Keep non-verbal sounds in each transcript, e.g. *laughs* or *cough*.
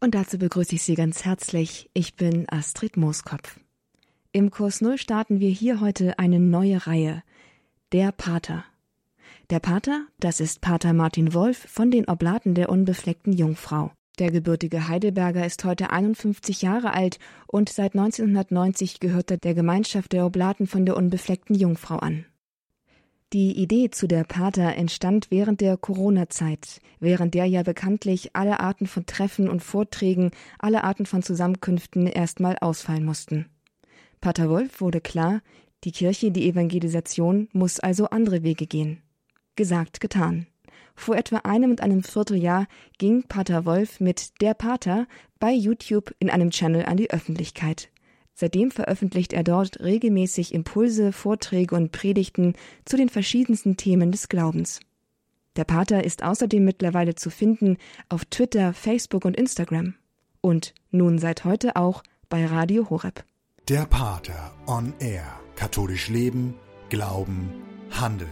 Und dazu begrüße ich Sie ganz herzlich. Ich bin Astrid Mooskopf. Im Kurs Null starten wir hier heute eine neue Reihe. Der Pater. Der Pater, das ist Pater Martin Wolf von den Oblaten der unbefleckten Jungfrau. Der gebürtige Heidelberger ist heute 51 Jahre alt und seit 1990 gehört er der Gemeinschaft der Oblaten von der unbefleckten Jungfrau an. Die Idee zu der Pater entstand während der Corona-Zeit, während der ja bekanntlich alle Arten von Treffen und Vorträgen, alle Arten von Zusammenkünften erstmal ausfallen mussten. Pater Wolf wurde klar, die Kirche, die Evangelisation muss also andere Wege gehen. Gesagt, getan. Vor etwa einem und einem Vierteljahr ging Pater Wolf mit Der Pater bei YouTube in einem Channel an die Öffentlichkeit. Seitdem veröffentlicht er dort regelmäßig Impulse, Vorträge und Predigten zu den verschiedensten Themen des Glaubens. Der Pater ist außerdem mittlerweile zu finden auf Twitter, Facebook und Instagram. Und nun seit heute auch bei Radio Horeb. Der Pater on Air. Katholisch Leben, Glauben, Handeln.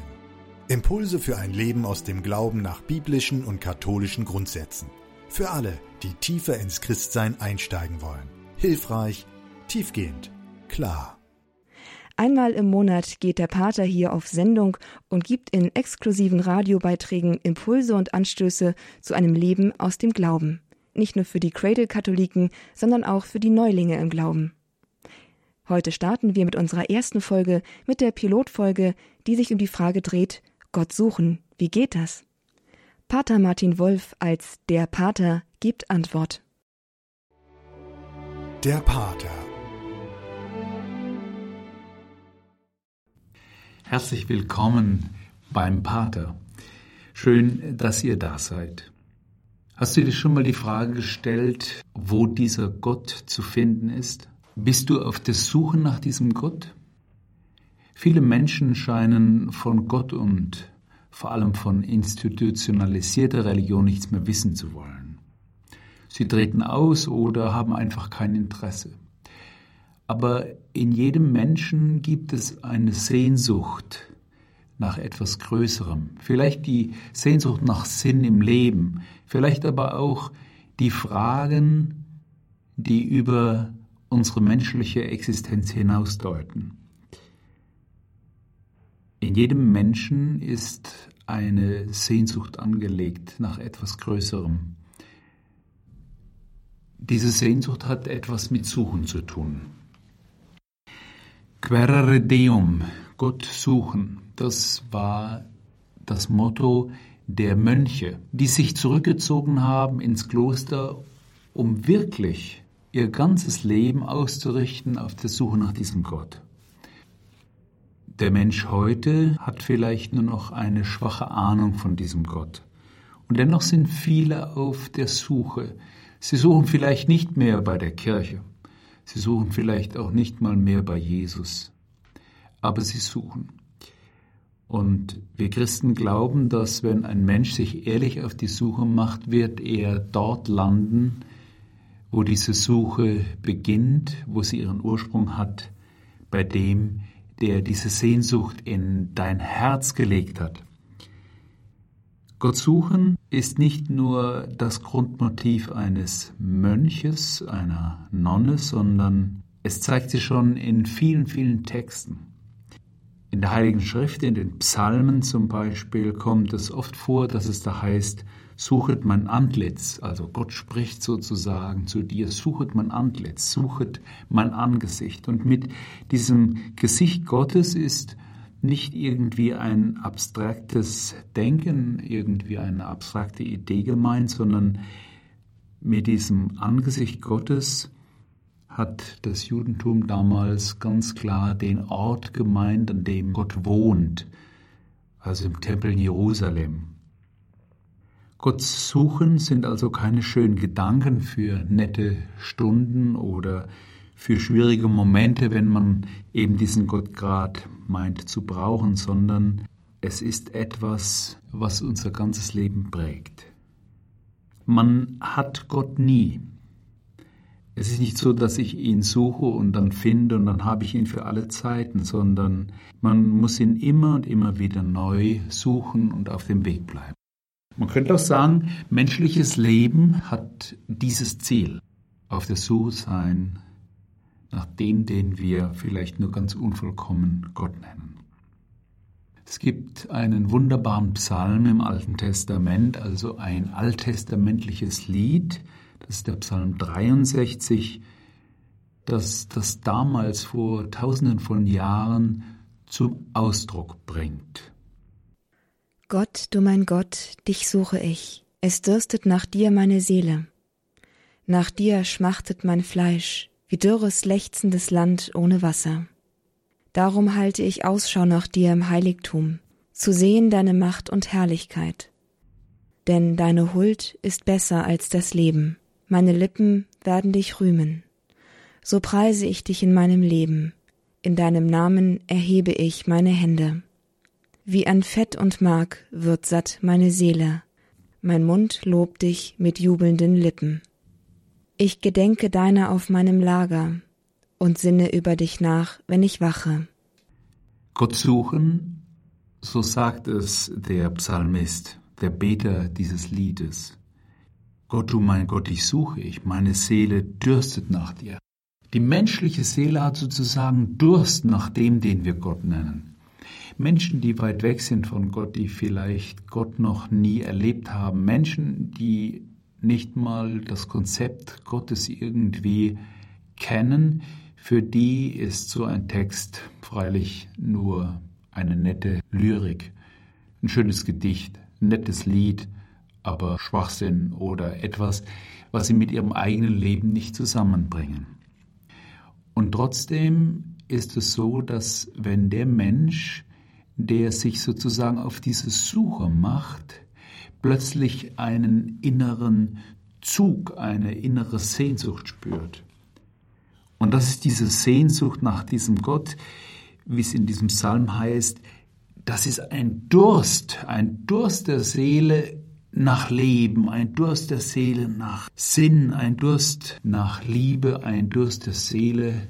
Impulse für ein Leben aus dem Glauben nach biblischen und katholischen Grundsätzen. Für alle, die tiefer ins Christsein einsteigen wollen. Hilfreich, Tiefgehend, klar. Einmal im Monat geht der Pater hier auf Sendung und gibt in exklusiven Radiobeiträgen Impulse und Anstöße zu einem Leben aus dem Glauben. Nicht nur für die Cradle-Katholiken, sondern auch für die Neulinge im Glauben. Heute starten wir mit unserer ersten Folge, mit der Pilotfolge, die sich um die Frage dreht, Gott suchen, wie geht das? Pater Martin Wolf als der Pater gibt Antwort. Der Pater Herzlich willkommen beim Pater. Schön, dass ihr da seid. Hast du dir schon mal die Frage gestellt, wo dieser Gott zu finden ist? Bist du auf der Suche nach diesem Gott? Viele Menschen scheinen von Gott und vor allem von institutionalisierter Religion nichts mehr wissen zu wollen. Sie treten aus oder haben einfach kein Interesse. Aber in jedem Menschen gibt es eine Sehnsucht nach etwas Größerem. Vielleicht die Sehnsucht nach Sinn im Leben, vielleicht aber auch die Fragen, die über unsere menschliche Existenz hinausdeuten. In jedem Menschen ist eine Sehnsucht angelegt nach etwas Größerem. Diese Sehnsucht hat etwas mit Suchen zu tun. Querere Deum, Gott suchen, das war das Motto der Mönche, die sich zurückgezogen haben ins Kloster, um wirklich ihr ganzes Leben auszurichten auf der Suche nach diesem Gott. Der Mensch heute hat vielleicht nur noch eine schwache Ahnung von diesem Gott. Und dennoch sind viele auf der Suche. Sie suchen vielleicht nicht mehr bei der Kirche, Sie suchen vielleicht auch nicht mal mehr bei Jesus, aber sie suchen. Und wir Christen glauben, dass wenn ein Mensch sich ehrlich auf die Suche macht, wird er dort landen, wo diese Suche beginnt, wo sie ihren Ursprung hat, bei dem, der diese Sehnsucht in dein Herz gelegt hat. Gott suchen ist nicht nur das Grundmotiv eines Mönches, einer Nonne, sondern es zeigt sich schon in vielen, vielen Texten. In der Heiligen Schrift, in den Psalmen zum Beispiel, kommt es oft vor, dass es da heißt, suchet mein Antlitz, also Gott spricht sozusagen zu dir, suchet mein Antlitz, suchet mein Angesicht. Und mit diesem Gesicht Gottes ist nicht irgendwie ein abstraktes Denken, irgendwie eine abstrakte Idee gemeint, sondern mit diesem Angesicht Gottes hat das Judentum damals ganz klar den Ort gemeint, an dem Gott wohnt, also im Tempel in Jerusalem. Gott suchen sind also keine schönen Gedanken für nette Stunden oder für schwierige Momente, wenn man eben diesen Gott gerade meint zu brauchen, sondern es ist etwas, was unser ganzes Leben prägt. Man hat Gott nie. Es ist nicht so, dass ich ihn suche und dann finde und dann habe ich ihn für alle Zeiten, sondern man muss ihn immer und immer wieder neu suchen und auf dem Weg bleiben. Man könnte auch sagen, menschliches Leben hat dieses Ziel, auf der Suche sein nach dem, den wir vielleicht nur ganz unvollkommen Gott nennen. Es gibt einen wunderbaren Psalm im Alten Testament, also ein alttestamentliches Lied, das ist der Psalm 63, das das damals vor tausenden von Jahren zum Ausdruck bringt. Gott, du mein Gott, dich suche ich, es dürstet nach dir meine Seele. Nach dir schmachtet mein Fleisch, wie dürres, lechzendes Land ohne Wasser. Darum halte ich Ausschau nach dir im Heiligtum, zu sehen deine Macht und Herrlichkeit. Denn deine Huld ist besser als das Leben, meine Lippen werden dich rühmen. So preise ich dich in meinem Leben, in deinem Namen erhebe ich meine Hände. Wie an Fett und Mark wird satt meine Seele, mein Mund lobt dich mit jubelnden Lippen. Ich gedenke deiner auf meinem Lager und sinne über dich nach, wenn ich wache. Gott suchen, so sagt es der Psalmist, der Beter dieses Liedes. Gott, du mein Gott, ich suche ich, meine Seele dürstet nach dir. Die menschliche Seele hat sozusagen Durst nach dem, den wir Gott nennen. Menschen, die weit weg sind von Gott, die vielleicht Gott noch nie erlebt haben, Menschen, die nicht mal das Konzept Gottes irgendwie kennen, für die ist so ein Text freilich nur eine nette Lyrik, ein schönes Gedicht, ein nettes Lied, aber Schwachsinn oder etwas, was sie mit ihrem eigenen Leben nicht zusammenbringen. Und trotzdem ist es so, dass wenn der Mensch der sich sozusagen auf diese Suche macht, plötzlich einen inneren Zug, eine innere Sehnsucht spürt. Und das ist diese Sehnsucht nach diesem Gott, wie es in diesem Psalm heißt, das ist ein Durst, ein Durst der Seele nach Leben, ein Durst der Seele nach Sinn, ein Durst nach Liebe, ein Durst der Seele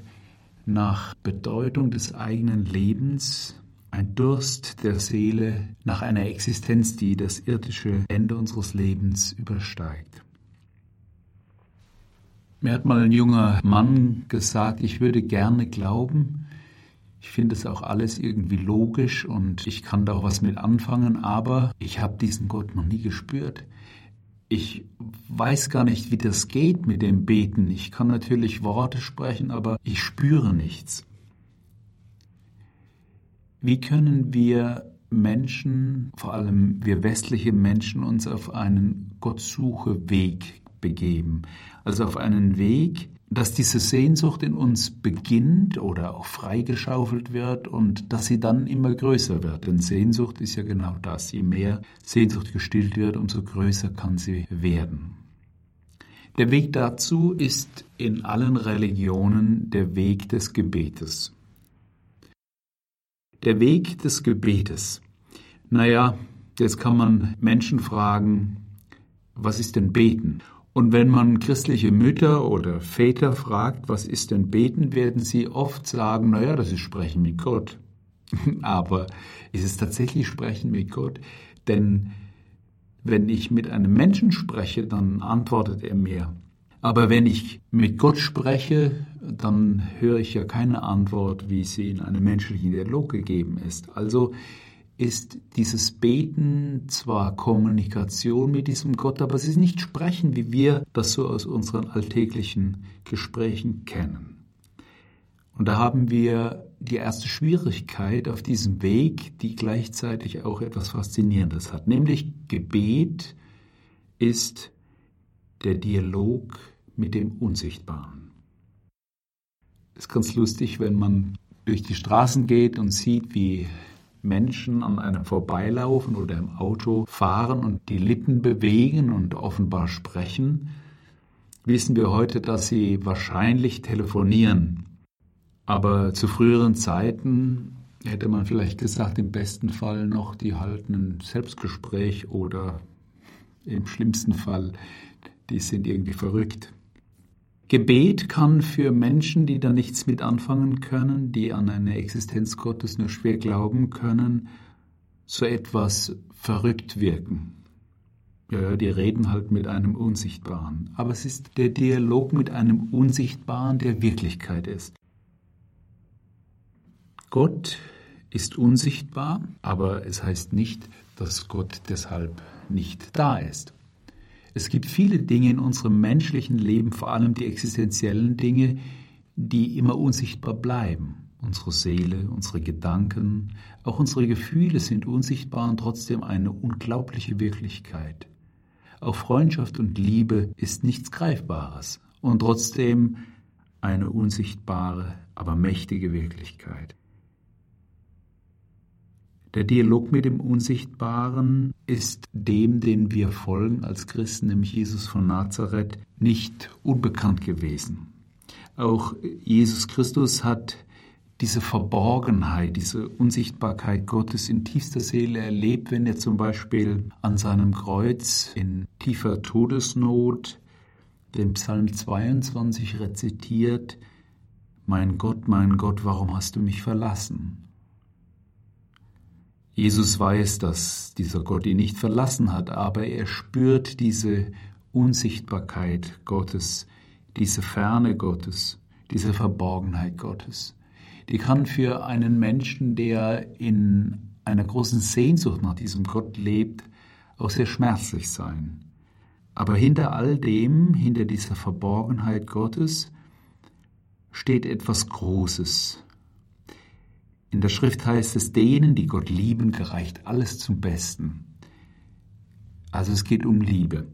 nach Bedeutung des eigenen Lebens ein Durst der Seele nach einer Existenz, die das irdische Ende unseres Lebens übersteigt. Mir hat mal ein junger Mann gesagt, ich würde gerne glauben, ich finde es auch alles irgendwie logisch und ich kann da auch was mit anfangen, aber ich habe diesen Gott noch nie gespürt. Ich weiß gar nicht, wie das geht mit dem Beten. Ich kann natürlich Worte sprechen, aber ich spüre nichts. Wie können wir Menschen, vor allem wir westliche Menschen, uns auf einen Gottsuche-Weg begeben? Also auf einen Weg, dass diese Sehnsucht in uns beginnt oder auch freigeschaufelt wird und dass sie dann immer größer wird. Denn Sehnsucht ist ja genau das. Je mehr Sehnsucht gestillt wird, umso größer kann sie werden. Der Weg dazu ist in allen Religionen der Weg des Gebetes. Der Weg des Gebetes. Naja, jetzt kann man Menschen fragen, was ist denn Beten? Und wenn man christliche Mütter oder Väter fragt, was ist denn Beten, werden sie oft sagen, naja, das ist Sprechen mit Gott. *laughs* Aber ist es tatsächlich Sprechen mit Gott? Denn wenn ich mit einem Menschen spreche, dann antwortet er mir. Aber wenn ich mit Gott spreche, dann höre ich ja keine Antwort, wie sie in einem menschlichen Dialog gegeben ist. Also ist dieses Beten zwar Kommunikation mit diesem Gott, aber es ist nicht Sprechen, wie wir das so aus unseren alltäglichen Gesprächen kennen. Und da haben wir die erste Schwierigkeit auf diesem Weg, die gleichzeitig auch etwas Faszinierendes hat, nämlich Gebet ist der Dialog mit dem Unsichtbaren. Es ist ganz lustig, wenn man durch die Straßen geht und sieht, wie Menschen an einem vorbeilaufen oder im Auto fahren und die Lippen bewegen und offenbar sprechen, wissen wir heute, dass sie wahrscheinlich telefonieren. Aber zu früheren Zeiten hätte man vielleicht gesagt, im besten Fall noch, die halten ein Selbstgespräch oder im schlimmsten Fall die sind irgendwie verrückt. Gebet kann für Menschen, die da nichts mit anfangen können, die an eine Existenz Gottes nur schwer glauben können, so etwas verrückt wirken. Ja, die reden halt mit einem Unsichtbaren. Aber es ist der Dialog mit einem Unsichtbaren, der Wirklichkeit ist. Gott ist unsichtbar, aber es heißt nicht, dass Gott deshalb nicht da ist. Es gibt viele Dinge in unserem menschlichen Leben, vor allem die existenziellen Dinge, die immer unsichtbar bleiben. Unsere Seele, unsere Gedanken, auch unsere Gefühle sind unsichtbar und trotzdem eine unglaubliche Wirklichkeit. Auch Freundschaft und Liebe ist nichts Greifbares und trotzdem eine unsichtbare, aber mächtige Wirklichkeit. Der Dialog mit dem Unsichtbaren ist dem, den wir folgen als Christen, nämlich Jesus von Nazareth, nicht unbekannt gewesen. Auch Jesus Christus hat diese Verborgenheit, diese Unsichtbarkeit Gottes in tiefster Seele erlebt, wenn er zum Beispiel an seinem Kreuz in tiefer Todesnot den Psalm 22 rezitiert, Mein Gott, mein Gott, warum hast du mich verlassen? Jesus weiß, dass dieser Gott ihn nicht verlassen hat, aber er spürt diese Unsichtbarkeit Gottes, diese Ferne Gottes, diese Verborgenheit Gottes. Die kann für einen Menschen, der in einer großen Sehnsucht nach diesem Gott lebt, auch sehr schmerzlich sein. Aber hinter all dem, hinter dieser Verborgenheit Gottes, steht etwas Großes, in der Schrift heißt es, denen, die Gott lieben, gereicht alles zum Besten. Also es geht um Liebe.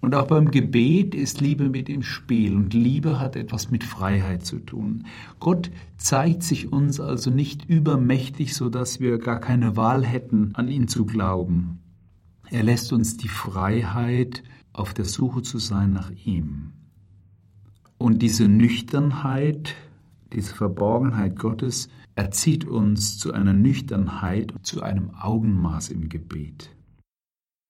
Und auch beim Gebet ist Liebe mit im Spiel und Liebe hat etwas mit Freiheit zu tun. Gott zeigt sich uns also nicht übermächtig, so dass wir gar keine Wahl hätten, an ihn zu glauben. Er lässt uns die Freiheit, auf der Suche zu sein nach ihm. Und diese Nüchternheit, diese Verborgenheit Gottes erzieht uns zu einer Nüchternheit und zu einem Augenmaß im Gebet.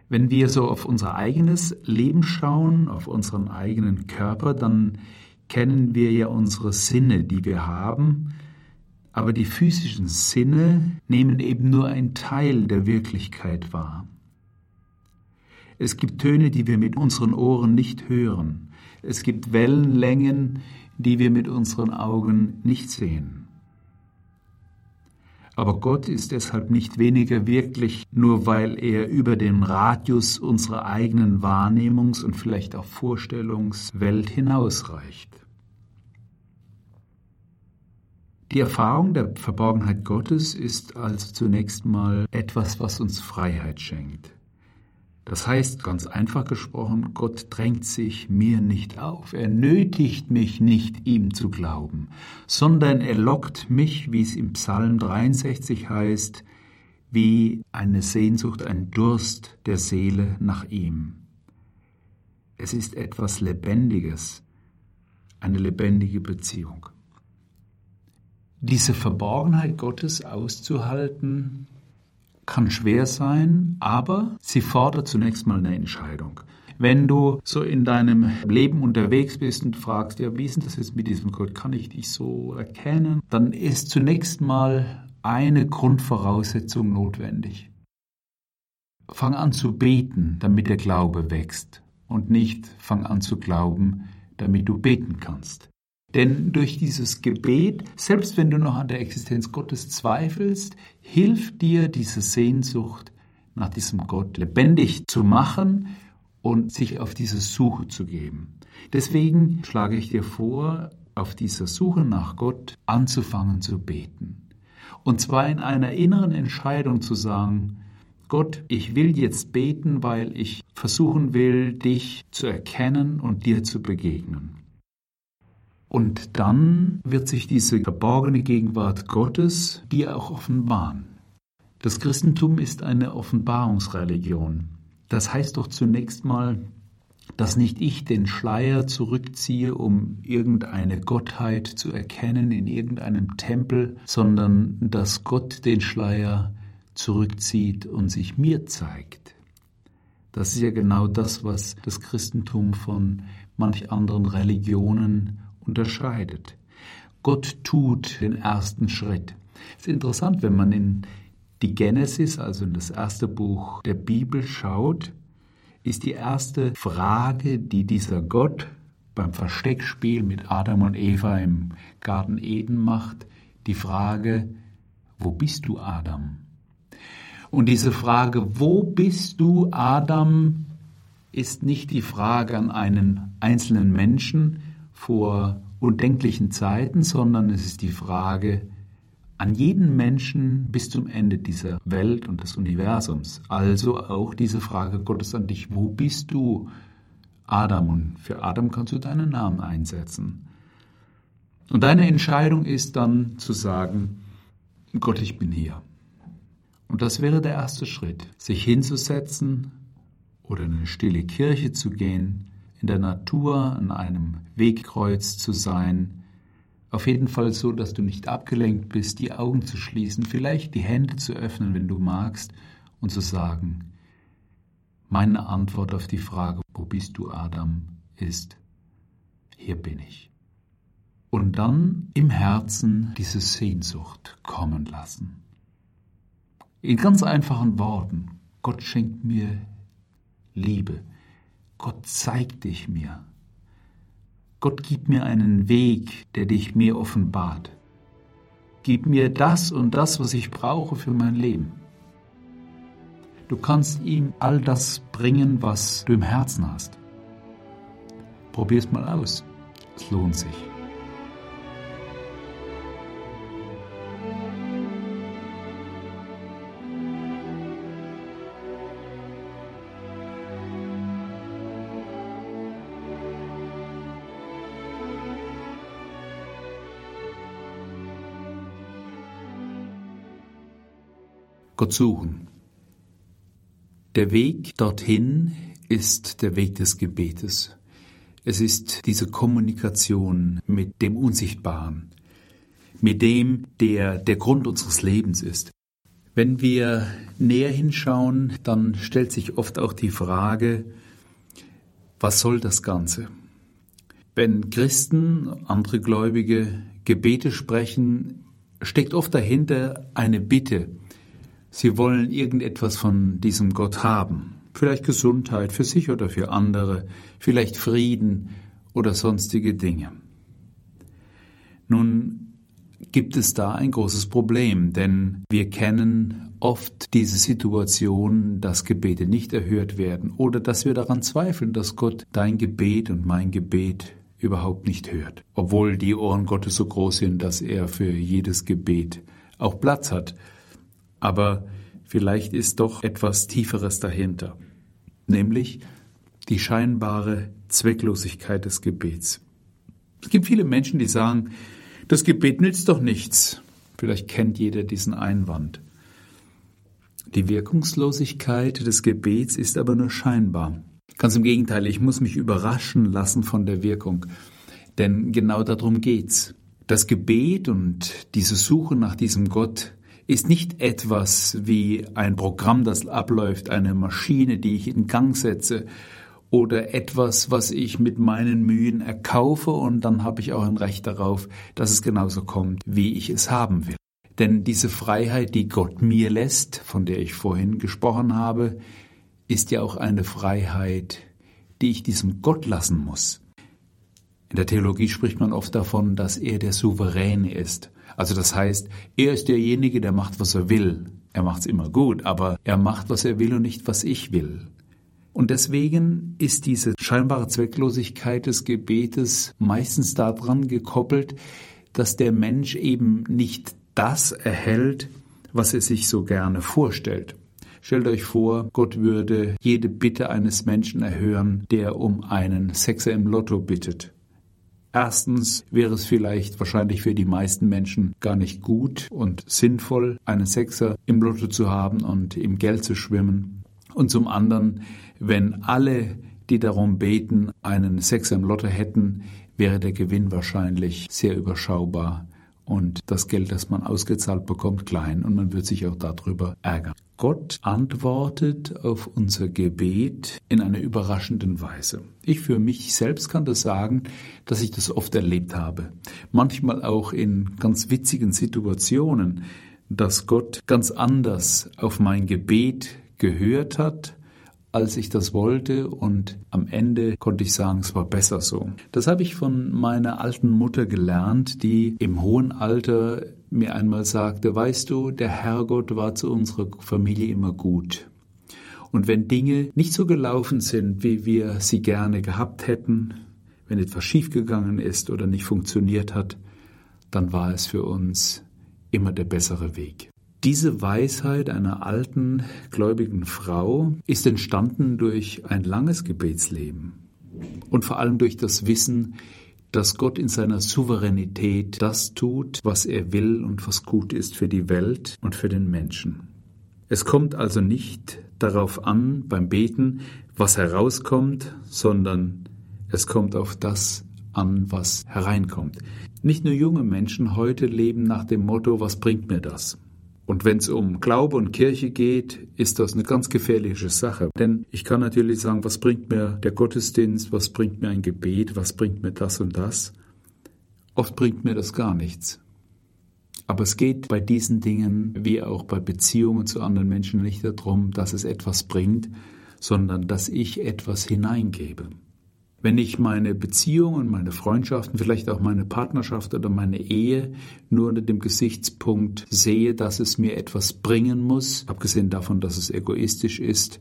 Wenn wir so auf unser eigenes Leben schauen, auf unseren eigenen Körper, dann kennen wir ja unsere Sinne, die wir haben, aber die physischen Sinne nehmen eben nur einen Teil der Wirklichkeit wahr. Es gibt Töne, die wir mit unseren Ohren nicht hören. Es gibt Wellenlängen, die wir mit unseren Augen nicht sehen. Aber Gott ist deshalb nicht weniger wirklich, nur weil er über den Radius unserer eigenen Wahrnehmungs- und vielleicht auch Vorstellungswelt hinausreicht. Die Erfahrung der Verborgenheit Gottes ist also zunächst mal etwas, was uns Freiheit schenkt. Das heißt, ganz einfach gesprochen, Gott drängt sich mir nicht auf. Er nötigt mich nicht, ihm zu glauben, sondern er lockt mich, wie es im Psalm 63 heißt, wie eine Sehnsucht, ein Durst der Seele nach ihm. Es ist etwas Lebendiges, eine lebendige Beziehung. Diese Verborgenheit Gottes auszuhalten, kann schwer sein, aber sie fordert zunächst mal eine Entscheidung. Wenn du so in deinem Leben unterwegs bist und fragst, ja, wie ist denn das jetzt mit diesem Gott? Kann ich dich so erkennen? Dann ist zunächst mal eine Grundvoraussetzung notwendig. Fang an zu beten, damit der Glaube wächst und nicht fang an zu glauben, damit du beten kannst. Denn durch dieses Gebet, selbst wenn du noch an der Existenz Gottes zweifelst, hilft dir diese Sehnsucht nach diesem Gott lebendig zu machen und sich auf diese Suche zu geben. Deswegen schlage ich dir vor, auf dieser Suche nach Gott anzufangen zu beten. Und zwar in einer inneren Entscheidung zu sagen, Gott, ich will jetzt beten, weil ich versuchen will, dich zu erkennen und dir zu begegnen. Und dann wird sich diese verborgene Gegenwart Gottes dir auch offenbaren. Das Christentum ist eine Offenbarungsreligion. Das heißt doch zunächst mal, dass nicht ich den Schleier zurückziehe, um irgendeine Gottheit zu erkennen in irgendeinem Tempel, sondern dass Gott den Schleier zurückzieht und sich mir zeigt. Das ist ja genau das, was das Christentum von manch anderen Religionen unterscheidet. Gott tut den ersten Schritt. Es ist interessant, wenn man in die Genesis, also in das erste Buch der Bibel schaut, ist die erste Frage, die dieser Gott beim Versteckspiel mit Adam und Eva im Garten Eden macht, die Frage, wo bist du, Adam? Und diese Frage, wo bist du, Adam, ist nicht die Frage an einen einzelnen Menschen vor undenklichen Zeiten, sondern es ist die Frage an jeden Menschen bis zum Ende dieser Welt und des Universums. Also auch diese Frage Gottes an dich, wo bist du, Adam? Und für Adam kannst du deinen Namen einsetzen. Und deine Entscheidung ist dann zu sagen, Gott, ich bin hier. Und das wäre der erste Schritt, sich hinzusetzen oder in eine stille Kirche zu gehen, in der Natur an einem Wegkreuz zu sein, auf jeden Fall so, dass du nicht abgelenkt bist, die Augen zu schließen, vielleicht die Hände zu öffnen, wenn du magst, und zu sagen, meine Antwort auf die Frage, wo bist du, Adam, ist, hier bin ich. Und dann im Herzen diese Sehnsucht kommen lassen. In ganz einfachen Worten, Gott schenkt mir Liebe. Gott zeigt dich mir. Gott gib mir einen Weg, der dich mir offenbart. Gib mir das und das, was ich brauche für mein Leben. Du kannst ihm all das bringen, was du im Herzen hast. Probier's mal aus. Es lohnt sich. Gott suchen. Der Weg dorthin ist der Weg des Gebetes. Es ist diese Kommunikation mit dem Unsichtbaren, mit dem, der der Grund unseres Lebens ist. Wenn wir näher hinschauen, dann stellt sich oft auch die Frage, was soll das Ganze? Wenn Christen, andere Gläubige Gebete sprechen, steckt oft dahinter eine Bitte, Sie wollen irgendetwas von diesem Gott haben. Vielleicht Gesundheit für sich oder für andere, vielleicht Frieden oder sonstige Dinge. Nun gibt es da ein großes Problem, denn wir kennen oft diese Situation, dass Gebete nicht erhört werden oder dass wir daran zweifeln, dass Gott dein Gebet und mein Gebet überhaupt nicht hört, obwohl die Ohren Gottes so groß sind, dass er für jedes Gebet auch Platz hat aber vielleicht ist doch etwas Tieferes dahinter, nämlich die scheinbare Zwecklosigkeit des Gebets. Es gibt viele Menschen, die sagen, das Gebet nützt doch nichts. Vielleicht kennt jeder diesen Einwand. Die Wirkungslosigkeit des Gebets ist aber nur scheinbar. Ganz im Gegenteil, ich muss mich überraschen lassen von der Wirkung. Denn genau darum geht's. Das Gebet und diese Suche nach diesem Gott ist nicht etwas wie ein Programm, das abläuft, eine Maschine, die ich in Gang setze oder etwas, was ich mit meinen Mühen erkaufe und dann habe ich auch ein Recht darauf, dass es genauso kommt, wie ich es haben will. Denn diese Freiheit, die Gott mir lässt, von der ich vorhin gesprochen habe, ist ja auch eine Freiheit, die ich diesem Gott lassen muss. In der Theologie spricht man oft davon, dass er der Souveräne ist. Also das heißt, er ist derjenige, der macht, was er will. Er macht es immer gut, aber er macht, was er will und nicht, was ich will. Und deswegen ist diese scheinbare Zwecklosigkeit des Gebetes meistens daran gekoppelt, dass der Mensch eben nicht das erhält, was er sich so gerne vorstellt. Stellt euch vor, Gott würde jede Bitte eines Menschen erhören, der um einen Sechser im Lotto bittet. Erstens wäre es vielleicht wahrscheinlich für die meisten Menschen gar nicht gut und sinnvoll, einen Sechser im Lotto zu haben und im Geld zu schwimmen. Und zum anderen, wenn alle, die darum beten, einen Sechser im Lotto hätten, wäre der Gewinn wahrscheinlich sehr überschaubar und das Geld, das man ausgezahlt bekommt, klein und man wird sich auch darüber ärgern. Gott antwortet auf unser Gebet in einer überraschenden Weise. Ich für mich selbst kann das sagen, dass ich das oft erlebt habe. Manchmal auch in ganz witzigen Situationen, dass Gott ganz anders auf mein Gebet gehört hat, als ich das wollte und am Ende konnte ich sagen, es war besser so. Das habe ich von meiner alten Mutter gelernt, die im hohen Alter mir einmal sagte, weißt du, der Herrgott war zu unserer Familie immer gut. Und wenn Dinge nicht so gelaufen sind, wie wir sie gerne gehabt hätten, wenn etwas schiefgegangen ist oder nicht funktioniert hat, dann war es für uns immer der bessere Weg. Diese Weisheit einer alten, gläubigen Frau ist entstanden durch ein langes Gebetsleben und vor allem durch das Wissen, dass Gott in seiner Souveränität das tut, was er will und was gut ist für die Welt und für den Menschen. Es kommt also nicht darauf an beim Beten, was herauskommt, sondern es kommt auf das an, was hereinkommt. Nicht nur junge Menschen heute leben nach dem Motto, was bringt mir das? Und wenn es um Glaube und Kirche geht, ist das eine ganz gefährliche Sache. Denn ich kann natürlich sagen, was bringt mir der Gottesdienst, was bringt mir ein Gebet, was bringt mir das und das. Oft bringt mir das gar nichts. Aber es geht bei diesen Dingen, wie auch bei Beziehungen zu anderen Menschen, nicht darum, dass es etwas bringt, sondern dass ich etwas hineingebe. Wenn ich meine Beziehungen, meine Freundschaften, vielleicht auch meine Partnerschaft oder meine Ehe nur unter dem Gesichtspunkt sehe, dass es mir etwas bringen muss, abgesehen davon, dass es egoistisch ist,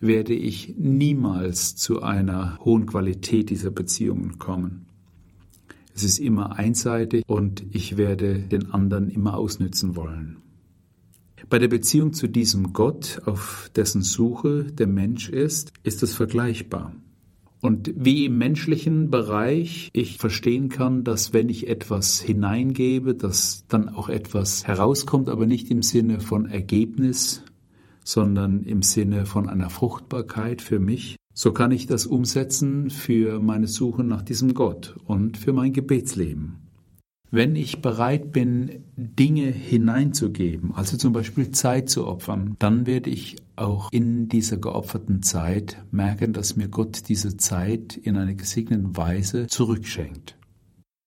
werde ich niemals zu einer hohen Qualität dieser Beziehungen kommen. Es ist immer einseitig und ich werde den anderen immer ausnützen wollen. Bei der Beziehung zu diesem Gott, auf dessen Suche der Mensch ist, ist es vergleichbar. Und wie im menschlichen Bereich ich verstehen kann, dass wenn ich etwas hineingebe, dass dann auch etwas herauskommt, aber nicht im Sinne von Ergebnis, sondern im Sinne von einer Fruchtbarkeit für mich, so kann ich das umsetzen für meine Suche nach diesem Gott und für mein Gebetsleben. Wenn ich bereit bin, Dinge hineinzugeben, also zum Beispiel Zeit zu opfern, dann werde ich auch in dieser geopferten Zeit merken, dass mir Gott diese Zeit in einer gesegneten Weise zurückschenkt.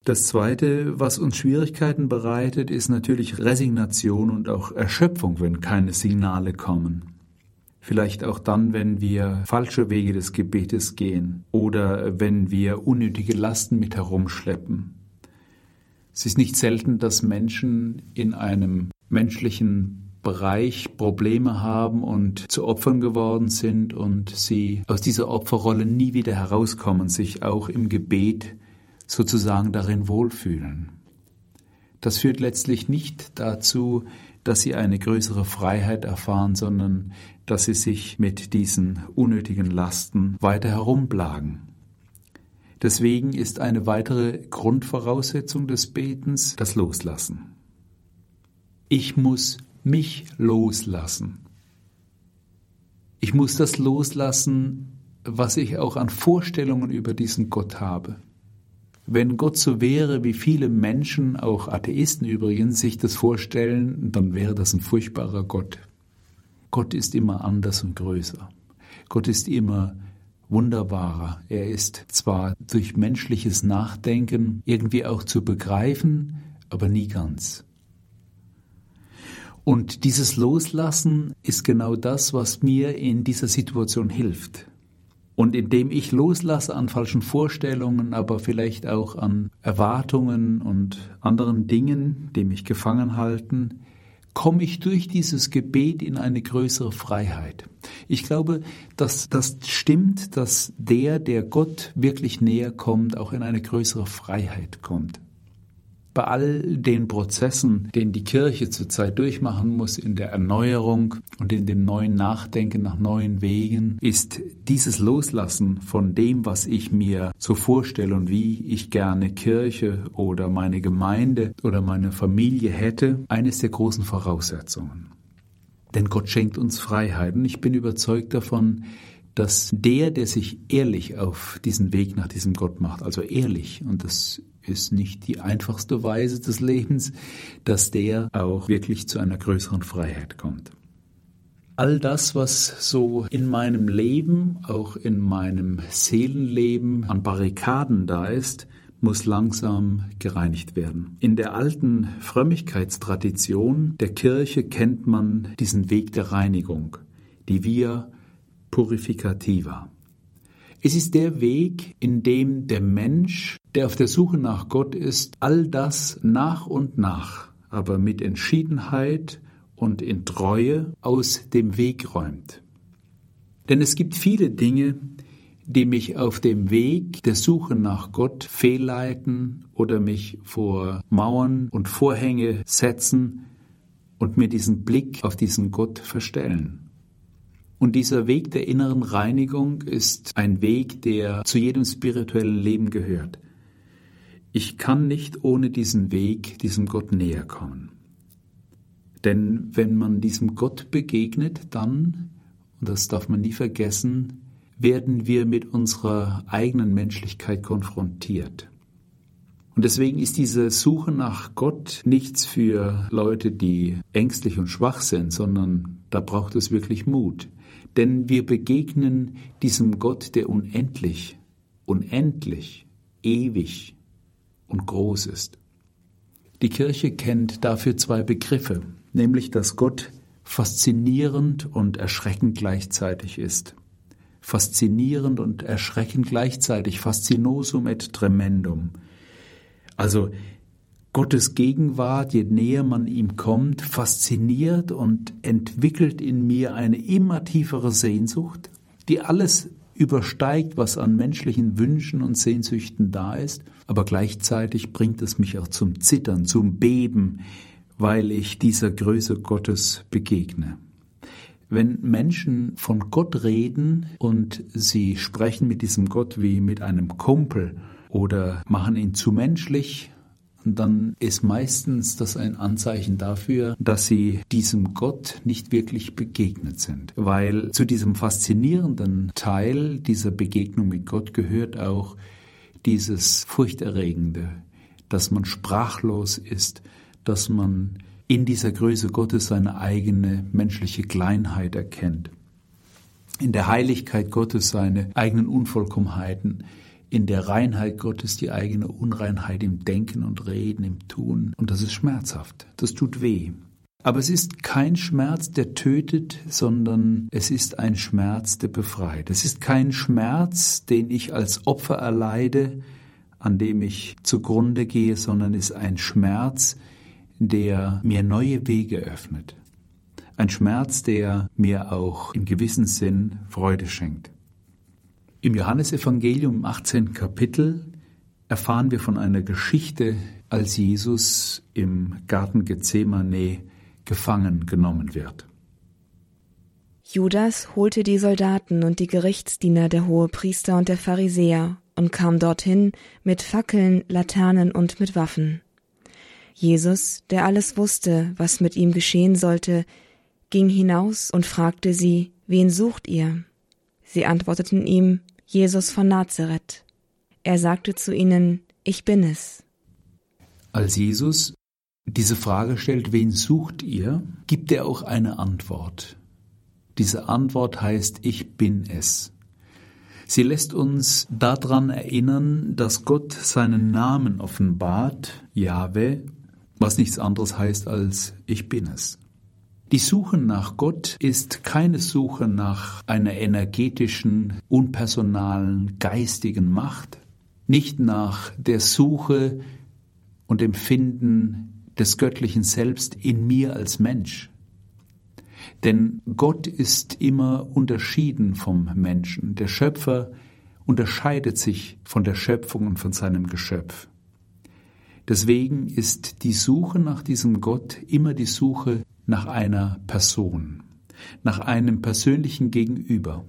Das Zweite, was uns Schwierigkeiten bereitet, ist natürlich Resignation und auch Erschöpfung, wenn keine Signale kommen. Vielleicht auch dann, wenn wir falsche Wege des Gebetes gehen oder wenn wir unnötige Lasten mit herumschleppen es ist nicht selten, dass Menschen in einem menschlichen Bereich Probleme haben und zu Opfern geworden sind und sie aus dieser Opferrolle nie wieder herauskommen, sich auch im Gebet sozusagen darin wohlfühlen. Das führt letztlich nicht dazu, dass sie eine größere Freiheit erfahren, sondern dass sie sich mit diesen unnötigen Lasten weiter herumplagen. Deswegen ist eine weitere Grundvoraussetzung des Betens das Loslassen. Ich muss mich loslassen. Ich muss das loslassen, was ich auch an Vorstellungen über diesen Gott habe. Wenn Gott so wäre, wie viele Menschen, auch Atheisten übrigens, sich das vorstellen, dann wäre das ein furchtbarer Gott. Gott ist immer anders und größer. Gott ist immer wunderbarer. Er ist zwar durch menschliches Nachdenken irgendwie auch zu begreifen, aber nie ganz. Und dieses Loslassen ist genau das, was mir in dieser Situation hilft. Und indem ich loslasse an falschen Vorstellungen, aber vielleicht auch an Erwartungen und anderen Dingen, die mich gefangen halten, komme ich durch dieses Gebet in eine größere Freiheit. Ich glaube, dass das stimmt, dass der, der Gott wirklich näher kommt, auch in eine größere Freiheit kommt bei all den Prozessen, den die Kirche zurzeit durchmachen muss in der Erneuerung und in dem neuen Nachdenken nach neuen Wegen, ist dieses Loslassen von dem, was ich mir so vorstelle und wie ich gerne Kirche oder meine Gemeinde oder meine Familie hätte, eines der großen Voraussetzungen. Denn Gott schenkt uns Freiheit und ich bin überzeugt davon, dass der, der sich ehrlich auf diesen Weg nach diesem Gott macht, also ehrlich, und das ist nicht die einfachste Weise des Lebens, dass der auch wirklich zu einer größeren Freiheit kommt. All das, was so in meinem Leben, auch in meinem Seelenleben an Barrikaden da ist, muss langsam gereinigt werden. In der alten Frömmigkeitstradition der Kirche kennt man diesen Weg der Reinigung, die wir purificativa. Es ist der Weg, in dem der Mensch, der auf der Suche nach Gott ist, all das nach und nach, aber mit Entschiedenheit und in Treue aus dem Weg räumt. Denn es gibt viele Dinge, die mich auf dem Weg der Suche nach Gott fehlleiten oder mich vor Mauern und Vorhänge setzen und mir diesen Blick auf diesen Gott verstellen. Und dieser Weg der inneren Reinigung ist ein Weg, der zu jedem spirituellen Leben gehört. Ich kann nicht ohne diesen Weg diesem Gott näher kommen. Denn wenn man diesem Gott begegnet, dann, und das darf man nie vergessen, werden wir mit unserer eigenen Menschlichkeit konfrontiert. Und deswegen ist diese Suche nach Gott nichts für Leute, die ängstlich und schwach sind, sondern da braucht es wirklich Mut. Denn wir begegnen diesem Gott, der unendlich, unendlich, ewig und groß ist. Die Kirche kennt dafür zwei Begriffe, nämlich dass Gott faszinierend und erschreckend gleichzeitig ist faszinierend und erschreckend gleichzeitig, fascinosum et tremendum. Also Gottes Gegenwart, je näher man ihm kommt, fasziniert und entwickelt in mir eine immer tiefere Sehnsucht, die alles übersteigt, was an menschlichen Wünschen und Sehnsüchten da ist, aber gleichzeitig bringt es mich auch zum Zittern, zum Beben, weil ich dieser Größe Gottes begegne. Wenn Menschen von Gott reden und sie sprechen mit diesem Gott wie mit einem Kumpel oder machen ihn zu menschlich, dann ist meistens das ein Anzeichen dafür, dass sie diesem Gott nicht wirklich begegnet sind. Weil zu diesem faszinierenden Teil dieser Begegnung mit Gott gehört auch dieses Furchterregende, dass man sprachlos ist, dass man in dieser Größe Gottes seine eigene menschliche Kleinheit erkennt, in der Heiligkeit Gottes seine eigenen Unvollkommenheiten, in der Reinheit Gottes die eigene Unreinheit im Denken und Reden, im Tun. Und das ist schmerzhaft, das tut weh. Aber es ist kein Schmerz, der tötet, sondern es ist ein Schmerz, der befreit. Es ist kein Schmerz, den ich als Opfer erleide, an dem ich zugrunde gehe, sondern es ist ein Schmerz, der mir neue Wege öffnet. Ein Schmerz, der mir auch im gewissen Sinn Freude schenkt. Im Johannesevangelium im 18. Kapitel erfahren wir von einer Geschichte, als Jesus im Garten Gethsemane gefangen genommen wird. Judas holte die Soldaten und die Gerichtsdiener der Hohepriester und der Pharisäer und kam dorthin mit Fackeln, Laternen und mit Waffen. Jesus, der alles wusste, was mit ihm geschehen sollte, ging hinaus und fragte sie, wen sucht ihr? Sie antworteten ihm, Jesus von Nazareth. Er sagte zu ihnen, ich bin es. Als Jesus diese Frage stellt, wen sucht ihr, gibt er auch eine Antwort. Diese Antwort heißt, ich bin es. Sie lässt uns daran erinnern, dass Gott seinen Namen offenbart, Jahwe, was nichts anderes heißt als ich bin es. Die Suche nach Gott ist keine Suche nach einer energetischen, unpersonalen, geistigen Macht, nicht nach der Suche und Empfinden des göttlichen Selbst in mir als Mensch. Denn Gott ist immer unterschieden vom Menschen. Der Schöpfer unterscheidet sich von der Schöpfung und von seinem Geschöpf. Deswegen ist die Suche nach diesem Gott immer die Suche nach einer Person, nach einem persönlichen Gegenüber.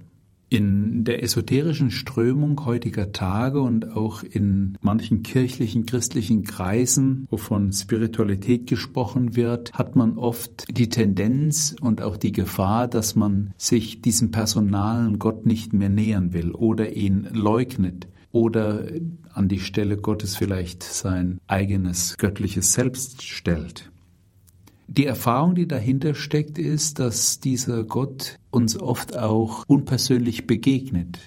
In der esoterischen Strömung heutiger Tage und auch in manchen kirchlichen, christlichen Kreisen, wo von Spiritualität gesprochen wird, hat man oft die Tendenz und auch die Gefahr, dass man sich diesem personalen Gott nicht mehr nähern will oder ihn leugnet oder an die Stelle Gottes vielleicht sein eigenes göttliches Selbst stellt. Die Erfahrung, die dahinter steckt, ist, dass dieser Gott uns oft auch unpersönlich begegnet.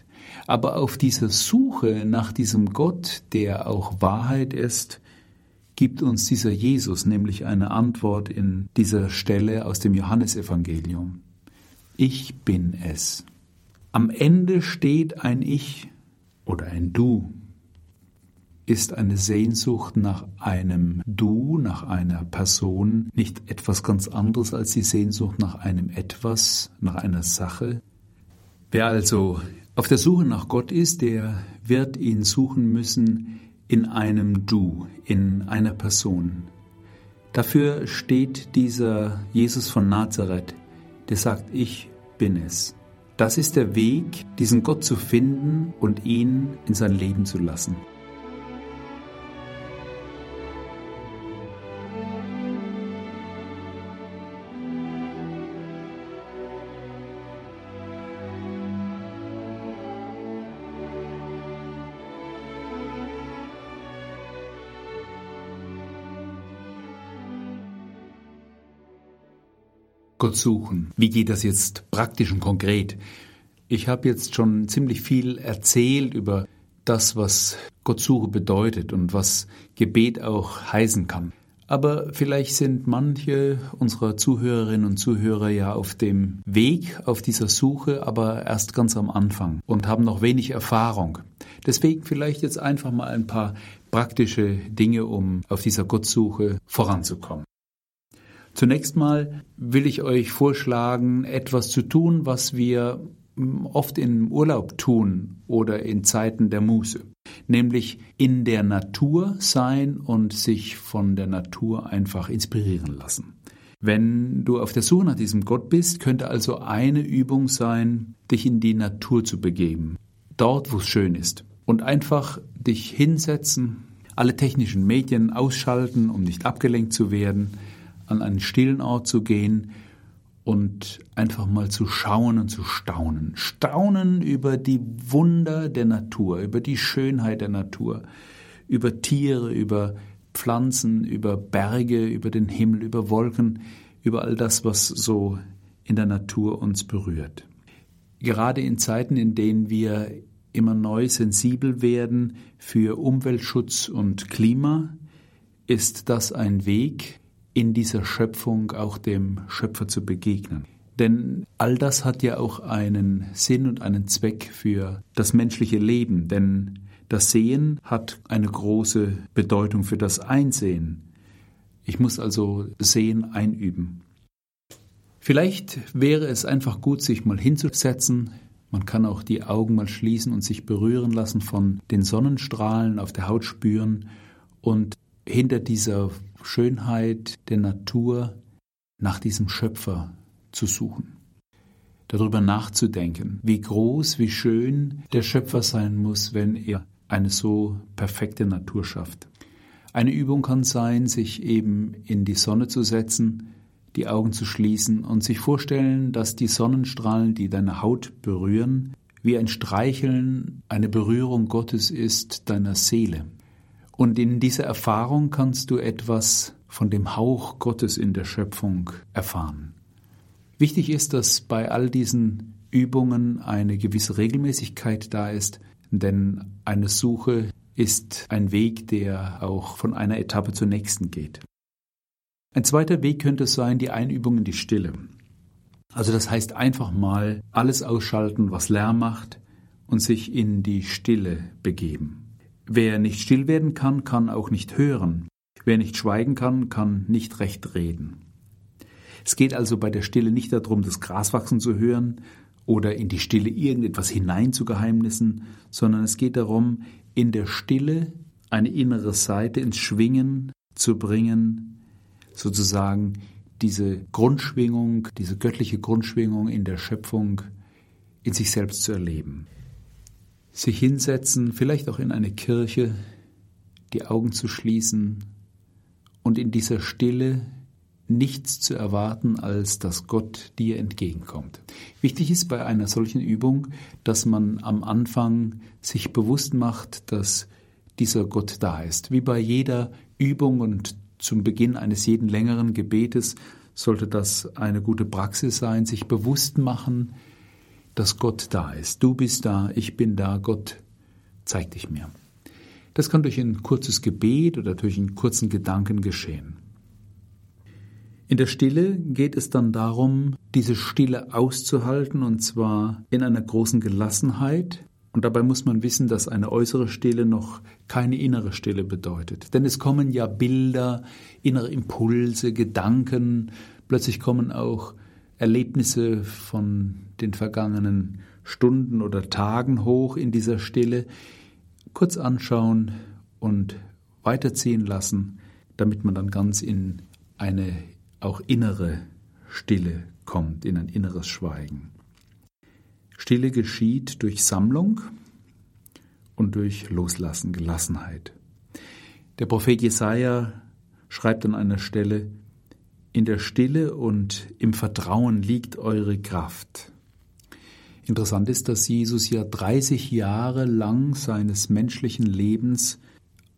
Aber auf dieser Suche nach diesem Gott, der auch Wahrheit ist, gibt uns dieser Jesus nämlich eine Antwort in dieser Stelle aus dem Johannesevangelium. Ich bin es. Am Ende steht ein Ich oder ein Du, ist eine Sehnsucht nach einem Du, nach einer Person nicht etwas ganz anderes als die Sehnsucht nach einem Etwas, nach einer Sache? Wer also auf der Suche nach Gott ist, der wird ihn suchen müssen in einem Du, in einer Person. Dafür steht dieser Jesus von Nazareth, der sagt, ich bin es. Das ist der Weg, diesen Gott zu finden und ihn in sein Leben zu lassen. Gott suchen. Wie geht das jetzt praktisch und konkret? Ich habe jetzt schon ziemlich viel erzählt über das, was Gott suche bedeutet und was Gebet auch heißen kann. Aber vielleicht sind manche unserer Zuhörerinnen und Zuhörer ja auf dem Weg auf dieser Suche, aber erst ganz am Anfang und haben noch wenig Erfahrung. Deswegen vielleicht jetzt einfach mal ein paar praktische Dinge, um auf dieser Gottsuche voranzukommen. Zunächst mal will ich euch vorschlagen, etwas zu tun, was wir hm, oft im Urlaub tun oder in Zeiten der Muße, nämlich in der Natur sein und sich von der Natur einfach inspirieren lassen. Wenn du auf der Suche nach diesem Gott bist, könnte also eine Übung sein, dich in die Natur zu begeben, dort, wo es schön ist, und einfach dich hinsetzen, alle technischen Medien ausschalten, um nicht abgelenkt zu werden, an einen stillen Ort zu gehen und einfach mal zu schauen und zu staunen. Staunen über die Wunder der Natur, über die Schönheit der Natur, über Tiere, über Pflanzen, über Berge, über den Himmel, über Wolken, über all das, was so in der Natur uns berührt. Gerade in Zeiten, in denen wir immer neu sensibel werden für Umweltschutz und Klima, ist das ein Weg, in dieser Schöpfung auch dem Schöpfer zu begegnen. Denn all das hat ja auch einen Sinn und einen Zweck für das menschliche Leben, denn das Sehen hat eine große Bedeutung für das Einsehen. Ich muss also Sehen einüben. Vielleicht wäre es einfach gut, sich mal hinzusetzen. Man kann auch die Augen mal schließen und sich berühren lassen von den Sonnenstrahlen auf der Haut spüren und hinter dieser Schönheit der Natur nach diesem Schöpfer zu suchen. Darüber nachzudenken, wie groß, wie schön der Schöpfer sein muss, wenn er eine so perfekte Natur schafft. Eine Übung kann sein, sich eben in die Sonne zu setzen, die Augen zu schließen und sich vorstellen, dass die Sonnenstrahlen, die deine Haut berühren, wie ein Streicheln, eine Berührung Gottes ist deiner Seele. Und in dieser Erfahrung kannst du etwas von dem Hauch Gottes in der Schöpfung erfahren. Wichtig ist, dass bei all diesen Übungen eine gewisse Regelmäßigkeit da ist, denn eine Suche ist ein Weg, der auch von einer Etappe zur nächsten geht. Ein zweiter Weg könnte sein die Einübung in die Stille. Also das heißt einfach mal alles ausschalten, was Lärm macht und sich in die Stille begeben. Wer nicht still werden kann, kann auch nicht hören. Wer nicht schweigen kann, kann nicht recht reden. Es geht also bei der Stille nicht darum, das Gras wachsen zu hören oder in die Stille irgendetwas hinein zu geheimnissen, sondern es geht darum, in der Stille eine innere Seite ins Schwingen zu bringen, sozusagen diese Grundschwingung, diese göttliche Grundschwingung in der Schöpfung in sich selbst zu erleben sich hinsetzen, vielleicht auch in eine Kirche, die Augen zu schließen und in dieser Stille nichts zu erwarten, als dass Gott dir entgegenkommt. Wichtig ist bei einer solchen Übung, dass man am Anfang sich bewusst macht, dass dieser Gott da ist. Wie bei jeder Übung und zum Beginn eines jeden längeren Gebetes sollte das eine gute Praxis sein, sich bewusst machen, dass Gott da ist. Du bist da, ich bin da, Gott zeig dich mir. Das kann durch ein kurzes Gebet oder durch einen kurzen Gedanken geschehen. In der Stille geht es dann darum, diese Stille auszuhalten und zwar in einer großen Gelassenheit. Und dabei muss man wissen, dass eine äußere Stille noch keine innere Stille bedeutet. Denn es kommen ja Bilder, innere Impulse, Gedanken, plötzlich kommen auch Erlebnisse von den vergangenen Stunden oder Tagen hoch in dieser Stille, kurz anschauen und weiterziehen lassen, damit man dann ganz in eine auch innere Stille kommt, in ein inneres Schweigen. Stille geschieht durch Sammlung und durch Loslassen, Gelassenheit. Der Prophet Jesaja schreibt an einer Stelle: In der Stille und im Vertrauen liegt eure Kraft. Interessant ist, dass Jesus ja 30 Jahre lang seines menschlichen Lebens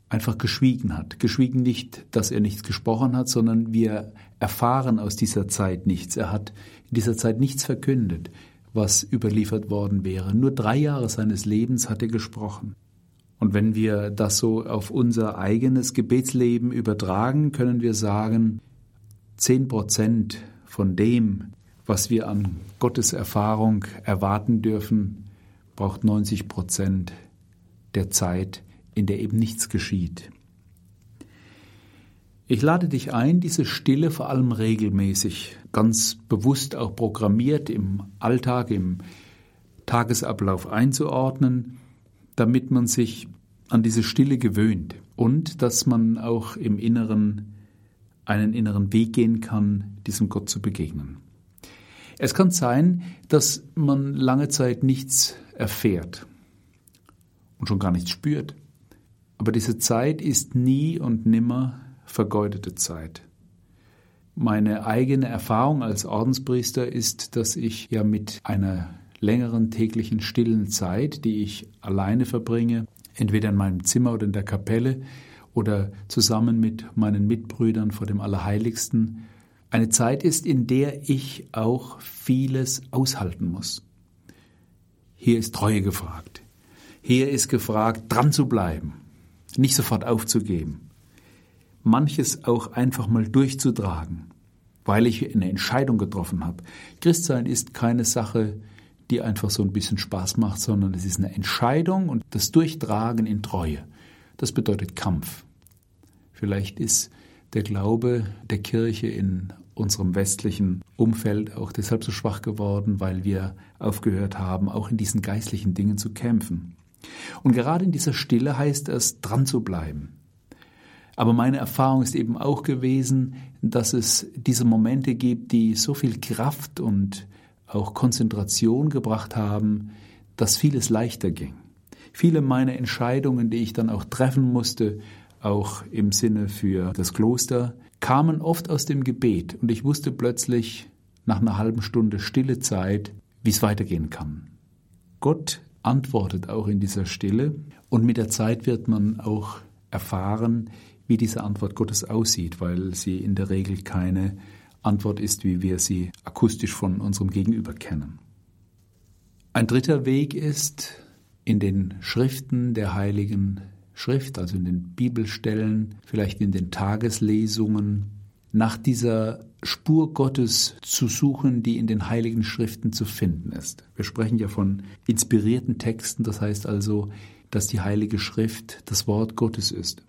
einfach geschwiegen hat. Geschwiegen nicht, dass er nichts gesprochen hat, sondern wir erfahren aus dieser Zeit nichts. Er hat in dieser Zeit nichts verkündet, was überliefert worden wäre. Nur drei Jahre seines Lebens hat er gesprochen. Und wenn wir das so auf unser eigenes Gebetsleben übertragen, können wir sagen, zehn Prozent von dem, was wir an Gottes Erfahrung erwarten dürfen, braucht 90 Prozent der Zeit, in der eben nichts geschieht. Ich lade dich ein, diese Stille vor allem regelmäßig, ganz bewusst auch programmiert im Alltag, im Tagesablauf einzuordnen, damit man sich an diese Stille gewöhnt und dass man auch im Inneren einen inneren Weg gehen kann, diesem Gott zu begegnen. Es kann sein, dass man lange Zeit nichts erfährt und schon gar nichts spürt. Aber diese Zeit ist nie und nimmer vergeudete Zeit. Meine eigene Erfahrung als Ordenspriester ist, dass ich ja mit einer längeren täglichen stillen Zeit, die ich alleine verbringe, entweder in meinem Zimmer oder in der Kapelle oder zusammen mit meinen Mitbrüdern vor dem Allerheiligsten, eine Zeit ist, in der ich auch vieles aushalten muss. Hier ist Treue gefragt. Hier ist gefragt, dran zu bleiben, nicht sofort aufzugeben, manches auch einfach mal durchzutragen, weil ich eine Entscheidung getroffen habe. Christsein ist keine Sache, die einfach so ein bisschen Spaß macht, sondern es ist eine Entscheidung und das Durchtragen in Treue. Das bedeutet Kampf. Vielleicht ist der Glaube der Kirche in unserem westlichen Umfeld auch deshalb so schwach geworden, weil wir aufgehört haben, auch in diesen geistlichen Dingen zu kämpfen. Und gerade in dieser Stille heißt es, dran zu bleiben. Aber meine Erfahrung ist eben auch gewesen, dass es diese Momente gibt, die so viel Kraft und auch Konzentration gebracht haben, dass vieles leichter ging. Viele meiner Entscheidungen, die ich dann auch treffen musste, auch im Sinne für das Kloster, kamen oft aus dem Gebet und ich wusste plötzlich nach einer halben Stunde stille Zeit, wie es weitergehen kann. Gott antwortet auch in dieser Stille und mit der Zeit wird man auch erfahren, wie diese Antwort Gottes aussieht, weil sie in der Regel keine Antwort ist, wie wir sie akustisch von unserem Gegenüber kennen. Ein dritter Weg ist, in den Schriften der Heiligen Schrift, also in den Bibelstellen, vielleicht in den Tageslesungen, nach dieser Spur Gottes zu suchen, die in den heiligen Schriften zu finden ist. Wir sprechen ja von inspirierten Texten, das heißt also, dass die heilige Schrift das Wort Gottes ist.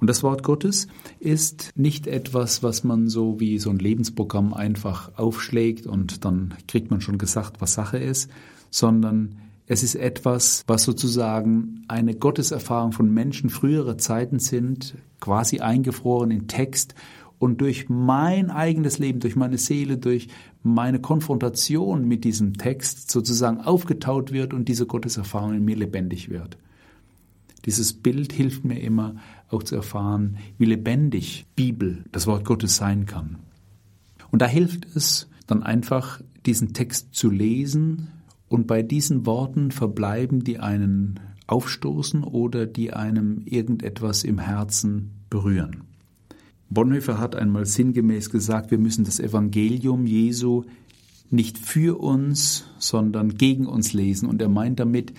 Und das Wort Gottes ist nicht etwas, was man so wie so ein Lebensprogramm einfach aufschlägt und dann kriegt man schon gesagt, was Sache ist, sondern es ist etwas, was sozusagen eine Gotteserfahrung von Menschen früherer Zeiten sind, quasi eingefroren in Text und durch mein eigenes Leben, durch meine Seele, durch meine Konfrontation mit diesem Text sozusagen aufgetaut wird und diese Gotteserfahrung in mir lebendig wird. Dieses Bild hilft mir immer auch zu erfahren, wie lebendig Bibel, das Wort Gottes sein kann. Und da hilft es dann einfach, diesen Text zu lesen, und bei diesen Worten verbleiben, die einen aufstoßen oder die einem irgendetwas im Herzen berühren. Bonhoeffer hat einmal sinngemäß gesagt, wir müssen das Evangelium Jesu nicht für uns, sondern gegen uns lesen. Und er meint damit,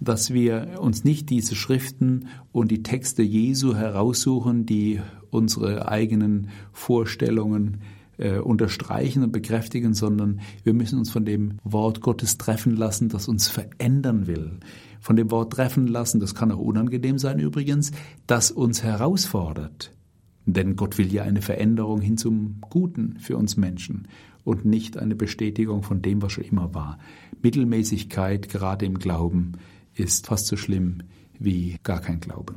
dass wir uns nicht diese Schriften und die Texte Jesu heraussuchen, die unsere eigenen Vorstellungen äh, unterstreichen und bekräftigen, sondern wir müssen uns von dem Wort Gottes treffen lassen, das uns verändern will. Von dem Wort treffen lassen, das kann auch unangenehm sein übrigens, das uns herausfordert. Denn Gott will ja eine Veränderung hin zum Guten für uns Menschen und nicht eine Bestätigung von dem, was schon immer war. Mittelmäßigkeit, gerade im Glauben, ist fast so schlimm wie gar kein Glaube.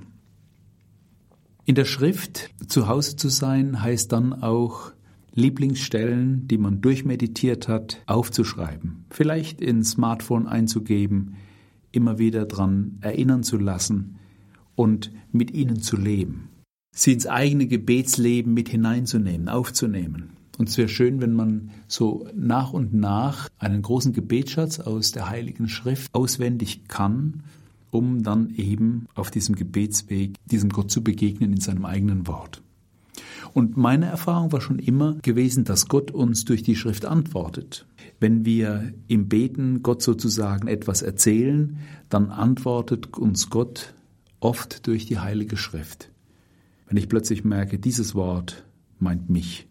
In der Schrift zu Hause zu sein, heißt dann auch Lieblingsstellen, die man durchmeditiert hat, aufzuschreiben, vielleicht ins Smartphone einzugeben, immer wieder daran erinnern zu lassen und mit ihnen zu leben. Sie ins eigene Gebetsleben mit hineinzunehmen, aufzunehmen. Und es wäre schön, wenn man so nach und nach einen großen Gebetsschatz aus der Heiligen Schrift auswendig kann, um dann eben auf diesem Gebetsweg diesem Gott zu begegnen in seinem eigenen Wort. Und meine Erfahrung war schon immer gewesen, dass Gott uns durch die Schrift antwortet. Wenn wir im Beten Gott sozusagen etwas erzählen, dann antwortet uns Gott oft durch die Heilige Schrift. Wenn ich plötzlich merke, dieses Wort meint mich,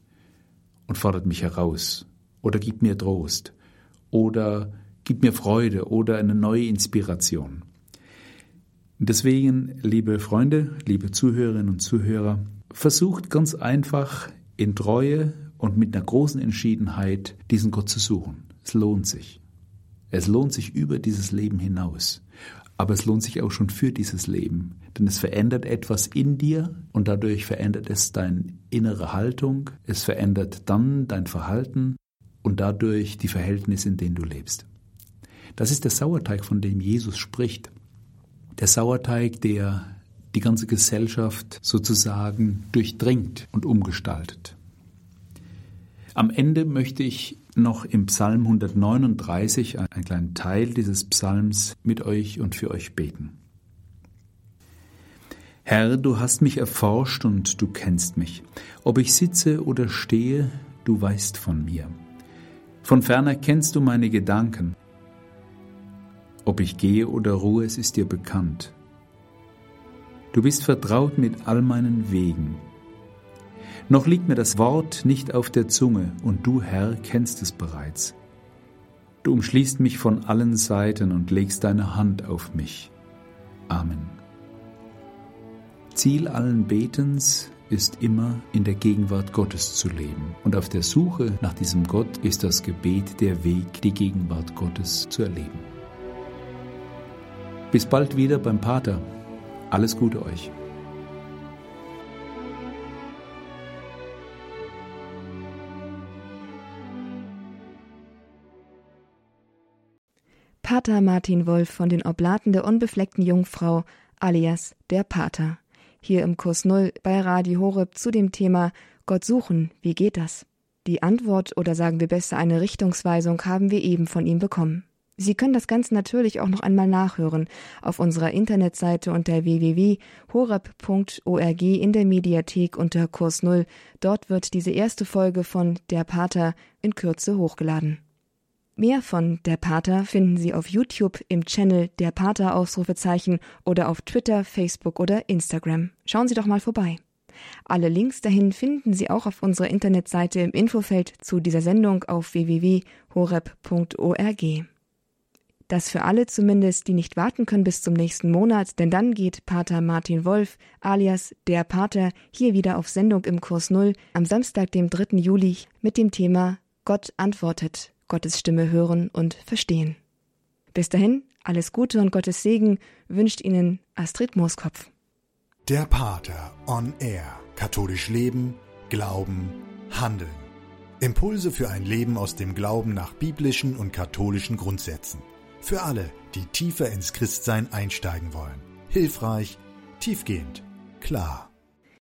und fordert mich heraus oder gibt mir Trost oder gibt mir Freude oder eine neue Inspiration. Deswegen, liebe Freunde, liebe Zuhörerinnen und Zuhörer, versucht ganz einfach in Treue und mit einer großen Entschiedenheit diesen Gott zu suchen. Es lohnt sich. Es lohnt sich über dieses Leben hinaus. Aber es lohnt sich auch schon für dieses Leben, denn es verändert etwas in dir und dadurch verändert es deine innere Haltung, es verändert dann dein Verhalten und dadurch die Verhältnisse, in denen du lebst. Das ist der Sauerteig, von dem Jesus spricht. Der Sauerteig, der die ganze Gesellschaft sozusagen durchdringt und umgestaltet. Am Ende möchte ich noch im Psalm 139 einen kleinen Teil dieses Psalms mit euch und für euch beten. Herr, du hast mich erforscht und du kennst mich. Ob ich sitze oder stehe, du weißt von mir. Von ferner kennst du meine Gedanken. Ob ich gehe oder ruhe, es ist dir bekannt. Du bist vertraut mit all meinen Wegen. Noch liegt mir das Wort nicht auf der Zunge, und du, Herr, kennst es bereits. Du umschließt mich von allen Seiten und legst deine Hand auf mich. Amen. Ziel allen Betens ist immer in der Gegenwart Gottes zu leben. Und auf der Suche nach diesem Gott ist das Gebet der Weg, die Gegenwart Gottes zu erleben. Bis bald wieder beim Pater. Alles Gute euch. Pater Martin Wolf von den Oblaten der unbefleckten Jungfrau, alias der Pater. Hier im Kurs Null bei Radio Horeb zu dem Thema Gott suchen, wie geht das? Die Antwort oder sagen wir besser eine Richtungsweisung haben wir eben von ihm bekommen. Sie können das Ganze natürlich auch noch einmal nachhören auf unserer Internetseite unter www.horeb.org in der Mediathek unter Kurs Null. Dort wird diese erste Folge von Der Pater in Kürze hochgeladen. Mehr von Der Pater finden Sie auf YouTube im Channel Der Pater Ausrufezeichen oder auf Twitter, Facebook oder Instagram. Schauen Sie doch mal vorbei. Alle Links dahin finden Sie auch auf unserer Internetseite im Infofeld zu dieser Sendung auf www.horeb.org. Das für alle zumindest, die nicht warten können bis zum nächsten Monat, denn dann geht Pater Martin Wolf alias der Pater hier wieder auf Sendung im Kurs Null am Samstag, dem 3. Juli mit dem Thema Gott antwortet. Gottes Stimme hören und verstehen. Bis dahin, alles Gute und Gottes Segen wünscht Ihnen Astrid Mooskopf. Der Pater on Air. Katholisch Leben, Glauben, Handeln. Impulse für ein Leben aus dem Glauben nach biblischen und katholischen Grundsätzen. Für alle, die tiefer ins Christsein einsteigen wollen. Hilfreich, tiefgehend, klar.